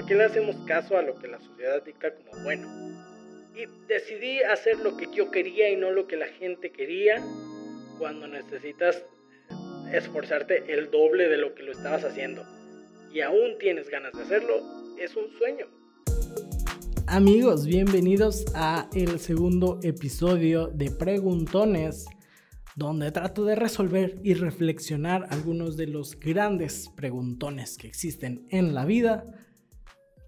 ¿Por qué le hacemos caso a lo que la sociedad dicta como bueno? Y decidí hacer lo que yo quería y no lo que la gente quería cuando necesitas esforzarte el doble de lo que lo estabas haciendo y aún tienes ganas de hacerlo, es un sueño. Amigos, bienvenidos a el segundo episodio de Preguntones, donde trato de resolver y reflexionar algunos de los grandes preguntones que existen en la vida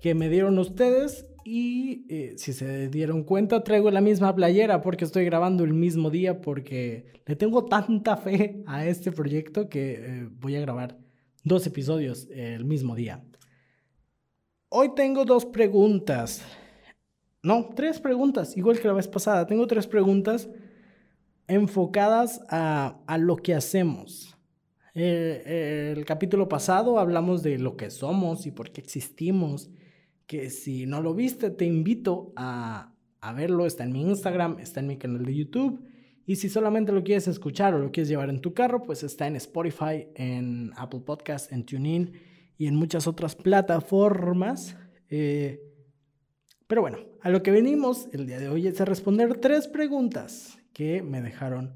que me dieron ustedes y eh, si se dieron cuenta traigo la misma playera porque estoy grabando el mismo día porque le tengo tanta fe a este proyecto que eh, voy a grabar dos episodios el mismo día. Hoy tengo dos preguntas. No, tres preguntas, igual que la vez pasada. Tengo tres preguntas enfocadas a, a lo que hacemos. Eh, el capítulo pasado hablamos de lo que somos y por qué existimos que si no lo viste, te invito a, a verlo. Está en mi Instagram, está en mi canal de YouTube. Y si solamente lo quieres escuchar o lo quieres llevar en tu carro, pues está en Spotify, en Apple Podcast, en TuneIn y en muchas otras plataformas. Eh, pero bueno, a lo que venimos el día de hoy es a responder tres preguntas que me dejaron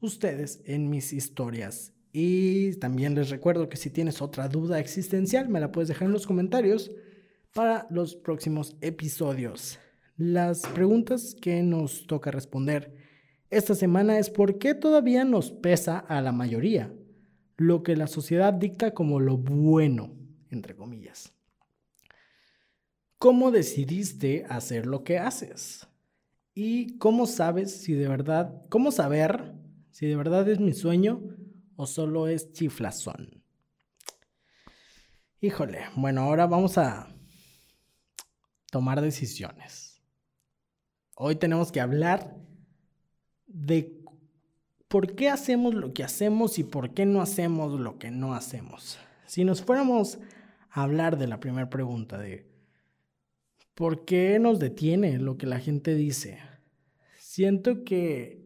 ustedes en mis historias. Y también les recuerdo que si tienes otra duda existencial, me la puedes dejar en los comentarios para los próximos episodios. Las preguntas que nos toca responder esta semana es por qué todavía nos pesa a la mayoría lo que la sociedad dicta como lo bueno, entre comillas. ¿Cómo decidiste hacer lo que haces? ¿Y cómo sabes si de verdad, cómo saber si de verdad es mi sueño o solo es chiflazón? Híjole, bueno, ahora vamos a tomar decisiones. Hoy tenemos que hablar de por qué hacemos lo que hacemos y por qué no hacemos lo que no hacemos. Si nos fuéramos a hablar de la primera pregunta de por qué nos detiene lo que la gente dice, siento que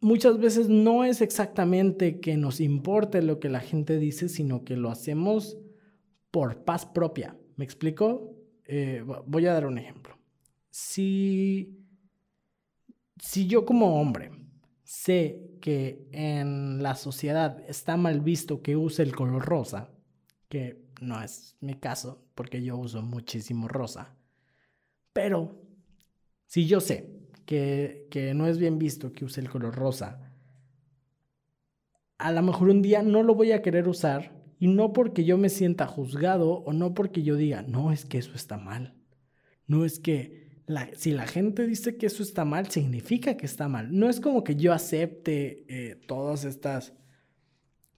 muchas veces no es exactamente que nos importe lo que la gente dice, sino que lo hacemos por paz propia. ¿Me explico? Eh, voy a dar un ejemplo. Si, si yo como hombre sé que en la sociedad está mal visto que use el color rosa, que no es mi caso porque yo uso muchísimo rosa, pero si yo sé que, que no es bien visto que use el color rosa, a lo mejor un día no lo voy a querer usar y no porque yo me sienta juzgado o no porque yo diga, no, es que eso está mal. No es que si la gente dice que eso está mal, significa que está mal. No es como que yo acepte eh, estas,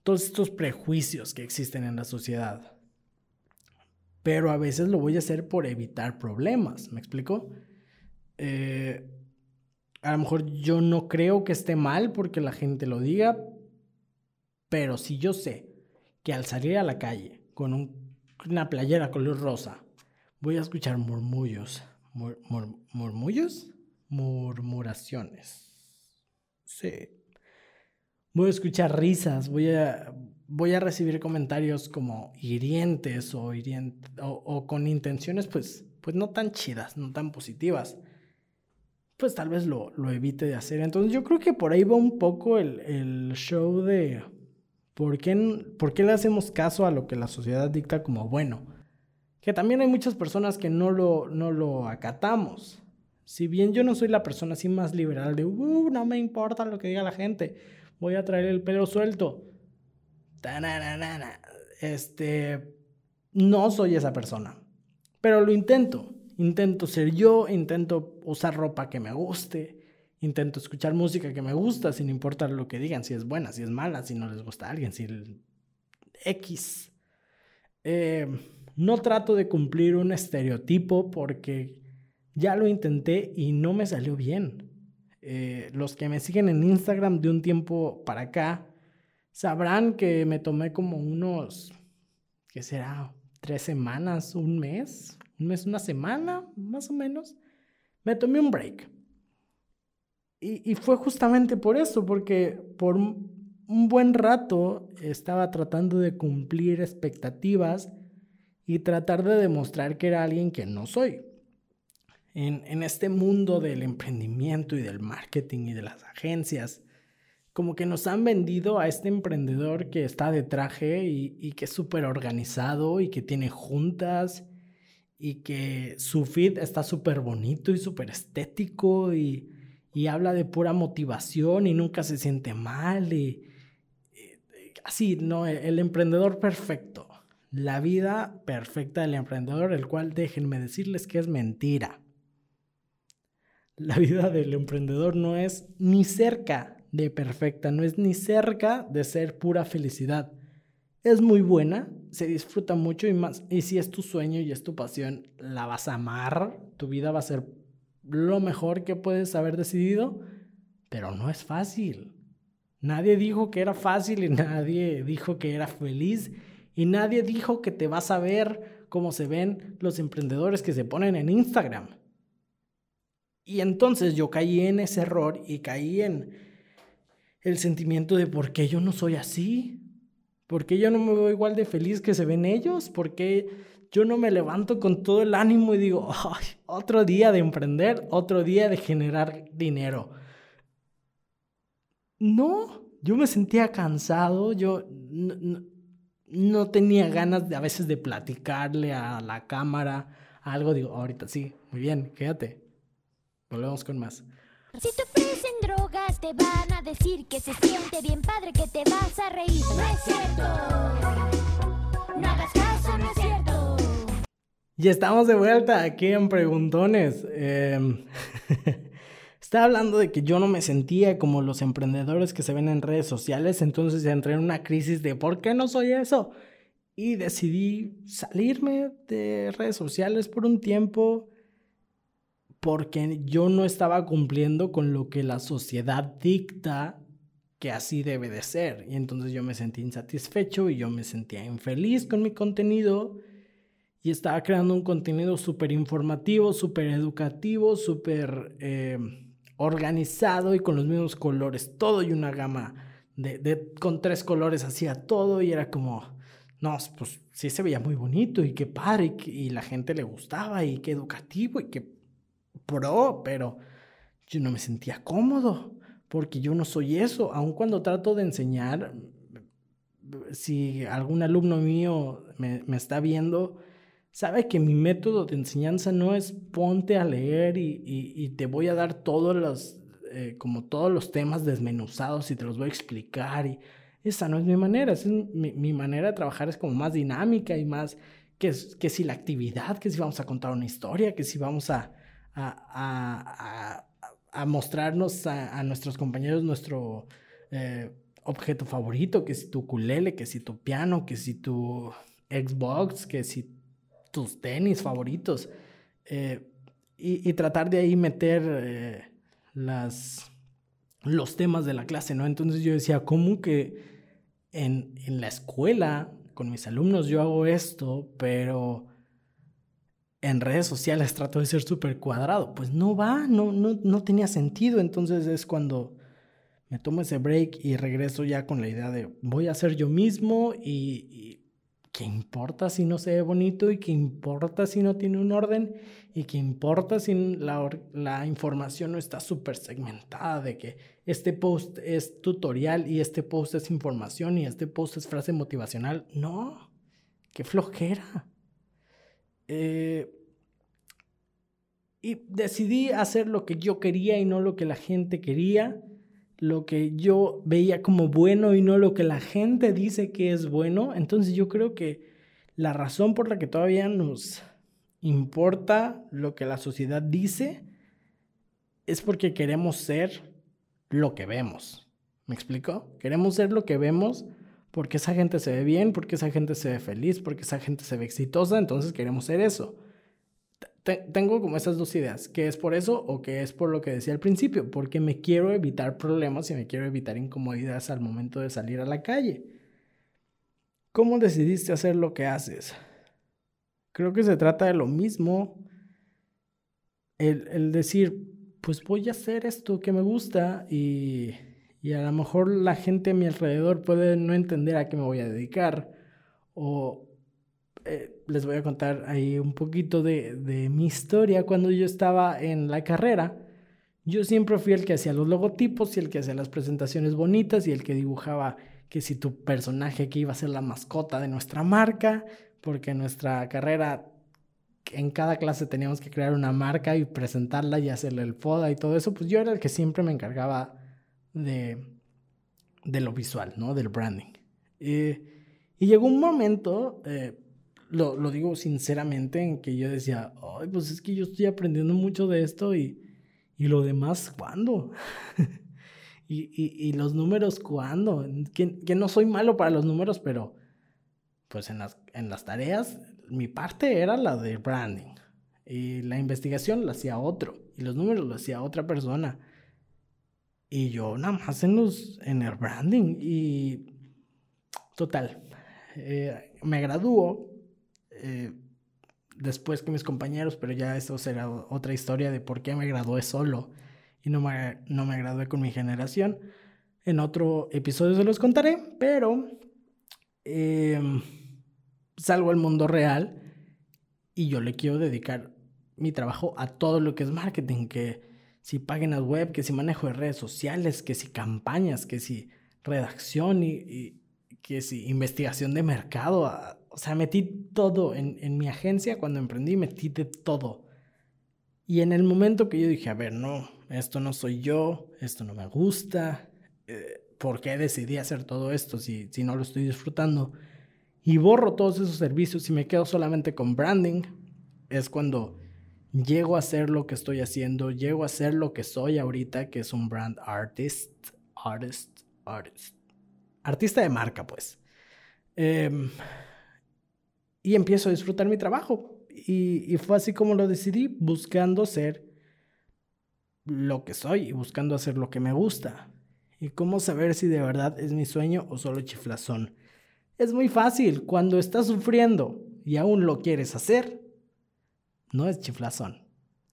todos estos prejuicios que existen en la sociedad. Pero a veces lo voy a hacer por evitar problemas. ¿Me explico? Eh, a lo mejor yo no creo que esté mal porque la gente lo diga, pero si yo sé que al salir a la calle con una playera color rosa, voy a escuchar murmullos. ¿Murmullos? Murmuraciones. Sí. Voy a escuchar risas, voy a, voy a recibir comentarios como hirientes o, o, con intenciones pues, pues no tan chidas, no tan positivas. Pues tal vez lo, lo evite de hacer. Entonces yo creo que por ahí va un poco el, el show de ¿Por qué, le hacemos caso a lo que la sociedad dicta como bueno? Que también hay muchas personas que no lo, no lo acatamos. Si bien yo no soy la persona así más liberal de, uh, no me importa lo que diga la gente, voy a traer el pelo suelto. Este, no soy esa persona. Pero lo intento. Intento ser yo, intento usar ropa que me guste, intento escuchar música que me gusta sin importar lo que digan, si es buena, si es mala, si no les gusta a alguien, si el X. Eh, no trato de cumplir un estereotipo porque ya lo intenté y no me salió bien. Eh, los que me siguen en Instagram de un tiempo para acá sabrán que me tomé como unos, ¿qué será? Tres semanas, un mes, un mes, una semana, más o menos. Me tomé un break y, fue justamente por eso, porque por un buen rato estaba tratando de cumplir expectativas y tratar de demostrar que era alguien que no soy. En, en este mundo del emprendimiento y del marketing y de las agencias, como que nos han vendido a este emprendedor que está de traje y, que es súper organizado y que tiene juntas y que su feed está súper bonito y súper estético y, habla de pura motivación y nunca se siente mal y, así, ¿no? El, emprendedor perfecto. La vida perfecta del emprendedor, el cual déjenme decirles que es mentira. La vida del emprendedor no es ni cerca de perfecta, no es ni cerca de ser pura felicidad. Es muy buena, se disfruta mucho y más. Y si es tu sueño y es tu pasión, la vas a amar, tu vida va a ser lo mejor que puedes haber decidido, pero no es fácil. Nadie dijo que era fácil y nadie dijo que era feliz y nadie dijo que te vas a ver como se ven los emprendedores que se ponen en Instagram. Y entonces yo caí en ese error y caí en, el sentimiento de por qué yo no soy así, por qué yo no me veo igual de feliz que se ven ellos, por qué yo no me levanto con todo el ánimo y digo, otro día de emprender, otro día de generar dinero. No, yo me sentía cansado, yo no, tenía ganas de a veces de platicarle a la cámara algo, digo, ahorita sí, muy bien, quédate. Volvemos con más. Si te ofrecen drogas, te van a decir que se siente bien padre, que te vas a reír. No es cierto. No hagas caso, no es cierto. Y estamos de vuelta aquí en Preguntones. Em, estaba hablando de que yo no me sentía como los emprendedores que se ven en redes sociales, entonces entré en una crisis de ¿por qué no soy eso? Y decidí salirme de redes sociales por un tiempo porque yo no estaba cumpliendo con lo que la sociedad dicta que así debe de ser. Y entonces yo me sentí insatisfecho y yo me sentía infeliz con mi contenido y estaba creando un contenido súper informativo, súper educativo, súper eh, organizado y con los mismos colores, todo y una gama de, con tres colores hacía todo y era como, no, pues sí se veía muy bonito y qué padre y, la gente le gustaba y qué educativo y qué pro, pero yo no me sentía cómodo porque yo no soy eso. Aun cuando trato de enseñar, si algún alumno mío me, está viendo, sabe que mi método de enseñanza no es ponte a leer y, te voy a dar todos los, eh, como todos los temas desmenuzados y te los voy a explicar. Y esa no es mi manera, es mi, mi manera de trabajar es como más dinámica y más que, que si la actividad, que si vamos a contar una historia, que si vamos a, a, mostrarnos a, nuestros compañeros nuestro eh, objeto favorito, que si tu ukulele, que si tu piano, que si tu Xbox, que si tus tenis favoritos. Eh, y, tratar de ahí meter eh, las, los temas de la clase, ¿no? Entonces yo decía, ¿cómo que en, en la escuela, con mis alumnos, yo hago esto, pero en redes sociales trato de ser súper cuadrado. Pues no va, no, no, no tenía sentido. Entonces es cuando me tomo ese break y regreso ya con la idea de voy a ser yo mismo y, qué importa si no se ve bonito y qué importa si no tiene un orden y qué importa si la, información no está súper segmentada de que este post es tutorial y este post es información y este post es frase motivacional. No, qué flojera. Eh, y decidí hacer lo que yo quería y no lo que la gente quería, lo que yo veía como bueno y no lo que la gente dice que es bueno. Entonces yo creo que la razón por la que todavía nos importa lo que la sociedad dice es porque queremos ser lo que vemos. ¿Me explico? Queremos ser lo que vemos porque esa gente se ve bien, porque esa gente se ve feliz, porque esa gente se ve exitosa, entonces queremos ser eso tengo como esas dos ideas, que es por eso o que es por lo que decía al principio, porque me quiero evitar problemas y me quiero evitar incomodidades al momento de salir a la calle. ¿Cómo decidiste hacer lo que haces? Creo que se trata de lo mismo. El, el decir, pues voy a hacer esto que me gusta y, y a lo mejor la gente a mi alrededor puede no entender a qué me voy a dedicar o eh, les voy a contar ahí un poquito de, de mi historia. Cuando yo estaba en la carrera, yo siempre fui el que hacía los logotipos y el que hacía las presentaciones bonitas y el que dibujaba que si tu personaje que iba a ser la mascota de nuestra marca, porque en nuestra carrera en cada clase teníamos que crear una marca y presentarla y hacerle el foda y todo eso, pues yo era el que siempre me encargaba de, de lo visual, ¿no? Del branding. y llegó un momento, eh, lo, lo, digo sinceramente, en que yo decía, ay, pues es que yo estoy aprendiendo mucho de esto y ¿Y lo demás cuándo? ¿Y, y, los números cuándo? Que, que, no soy malo para los números, pero pues en las, en las tareas mi parte era la de branding. Y la investigación la hacía otro. Y los números lo hacía otra persona. Y yo nada más en, los, en el branding. Y total, eh, me graduó. Eh, después que mis compañeros, pero ya eso será otra historia de por qué me gradué solo y no me, no me gradué con mi generación. En otro episodio se los contaré, pero em, salgo al mundo real y yo le quiero dedicar mi trabajo a todo lo que es marketing, que si páginas web, que si manejo de redes sociales, que si campañas, que si redacción y, y que si investigación de mercado, o sea, metí todo en, mi agencia cuando emprendí, metí de todo. Y en el momento que yo dije, a ver, no, esto no soy yo, esto no me gusta, eh, ¿por qué decidí hacer todo esto si, si no lo estoy disfrutando? Y borro todos esos servicios y me quedo solamente con branding, es cuando llego a hacer lo que estoy haciendo, llego a ser lo que soy ahorita, que es un brand artist, artist, artist. Artista de marca, pues. Eh, y empiezo a disfrutar mi trabajo. Y, fue así como lo decidí, buscando ser lo que soy y buscando hacer lo que me gusta. ¿Y cómo saber si de verdad es mi sueño o solo chiflazón? Es muy fácil, cuando estás sufriendo y aún lo quieres hacer, no es chiflazón.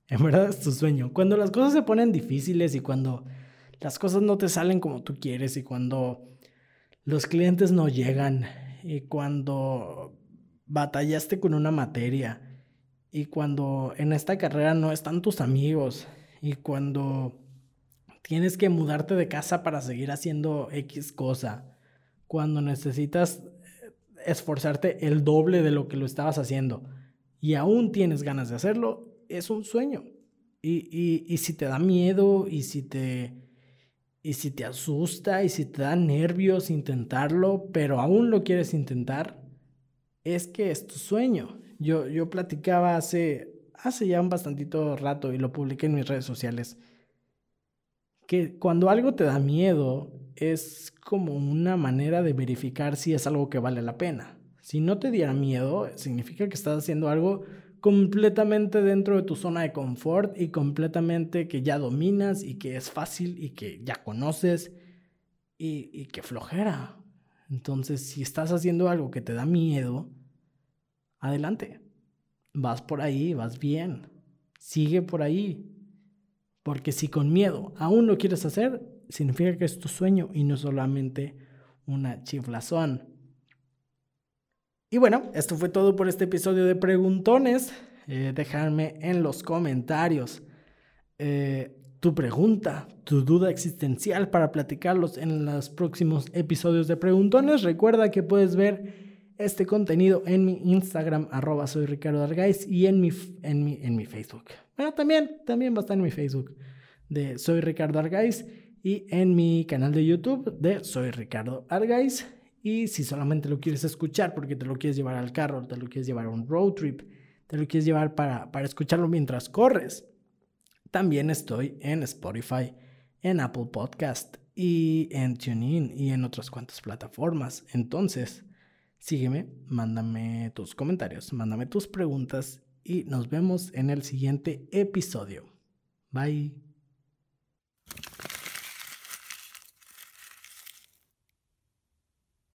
En verdad es tu sueño. Cuando las cosas se ponen difíciles y cuando las cosas no te salen como tú quieres y cuando los clientes no llegan y cuando batallaste con una materia y cuando en esta carrera no están tus amigos y cuando tienes que mudarte de casa para seguir haciendo X cosa, cuando necesitas esforzarte el doble de lo que lo estabas haciendo y aún tienes ganas de hacerlo, es un sueño. Y, y, y si te da miedo y si te, y si te asusta y si te da nervios intentarlo, pero aún lo quieres intentar, es que es tu sueño. Yo, yo platicaba hace, hace ya un bastantito rato y lo publiqué en mis redes sociales, que cuando algo te da miedo es como una manera de verificar si es algo que vale la pena. Si no te diera miedo, significa que estás haciendo algo completamente dentro de tu zona de confort y completamente que ya dominas y que es fácil y que ya conoces y, y que flojera. Entonces, si estás haciendo algo que te da miedo, adelante. Vas por ahí, vas bien. Sigue por ahí. Porque si con miedo aún lo quieres hacer, significa que es tu sueño y no solamente una chiflazón. Y bueno, esto fue todo por este episodio de Preguntones. Eh, en los comentarios eh, tu pregunta, tu duda existencial para platicarlos en los próximos episodios de Preguntones. Recuerda que puedes ver este contenido en mi Instagram, arroba soy Ricardo y en mi, en mi, en mi Facebook. Bueno, también, también va a estar en mi Facebook de Soy Ricardo Argaiz y en mi canal de YouTube de Soy Ricardo. Y si solamente lo quieres escuchar porque te lo quieres llevar al carro, te lo quieres llevar a un road trip, te lo quieres llevar para, para escucharlo mientras corres, también estoy en Spotify, en Apple Podcast y en TuneIn y en otras cuantas plataformas. Entonces, sígueme, mándame tus comentarios, mándame tus preguntas y nos vemos en el siguiente episodio. Bye.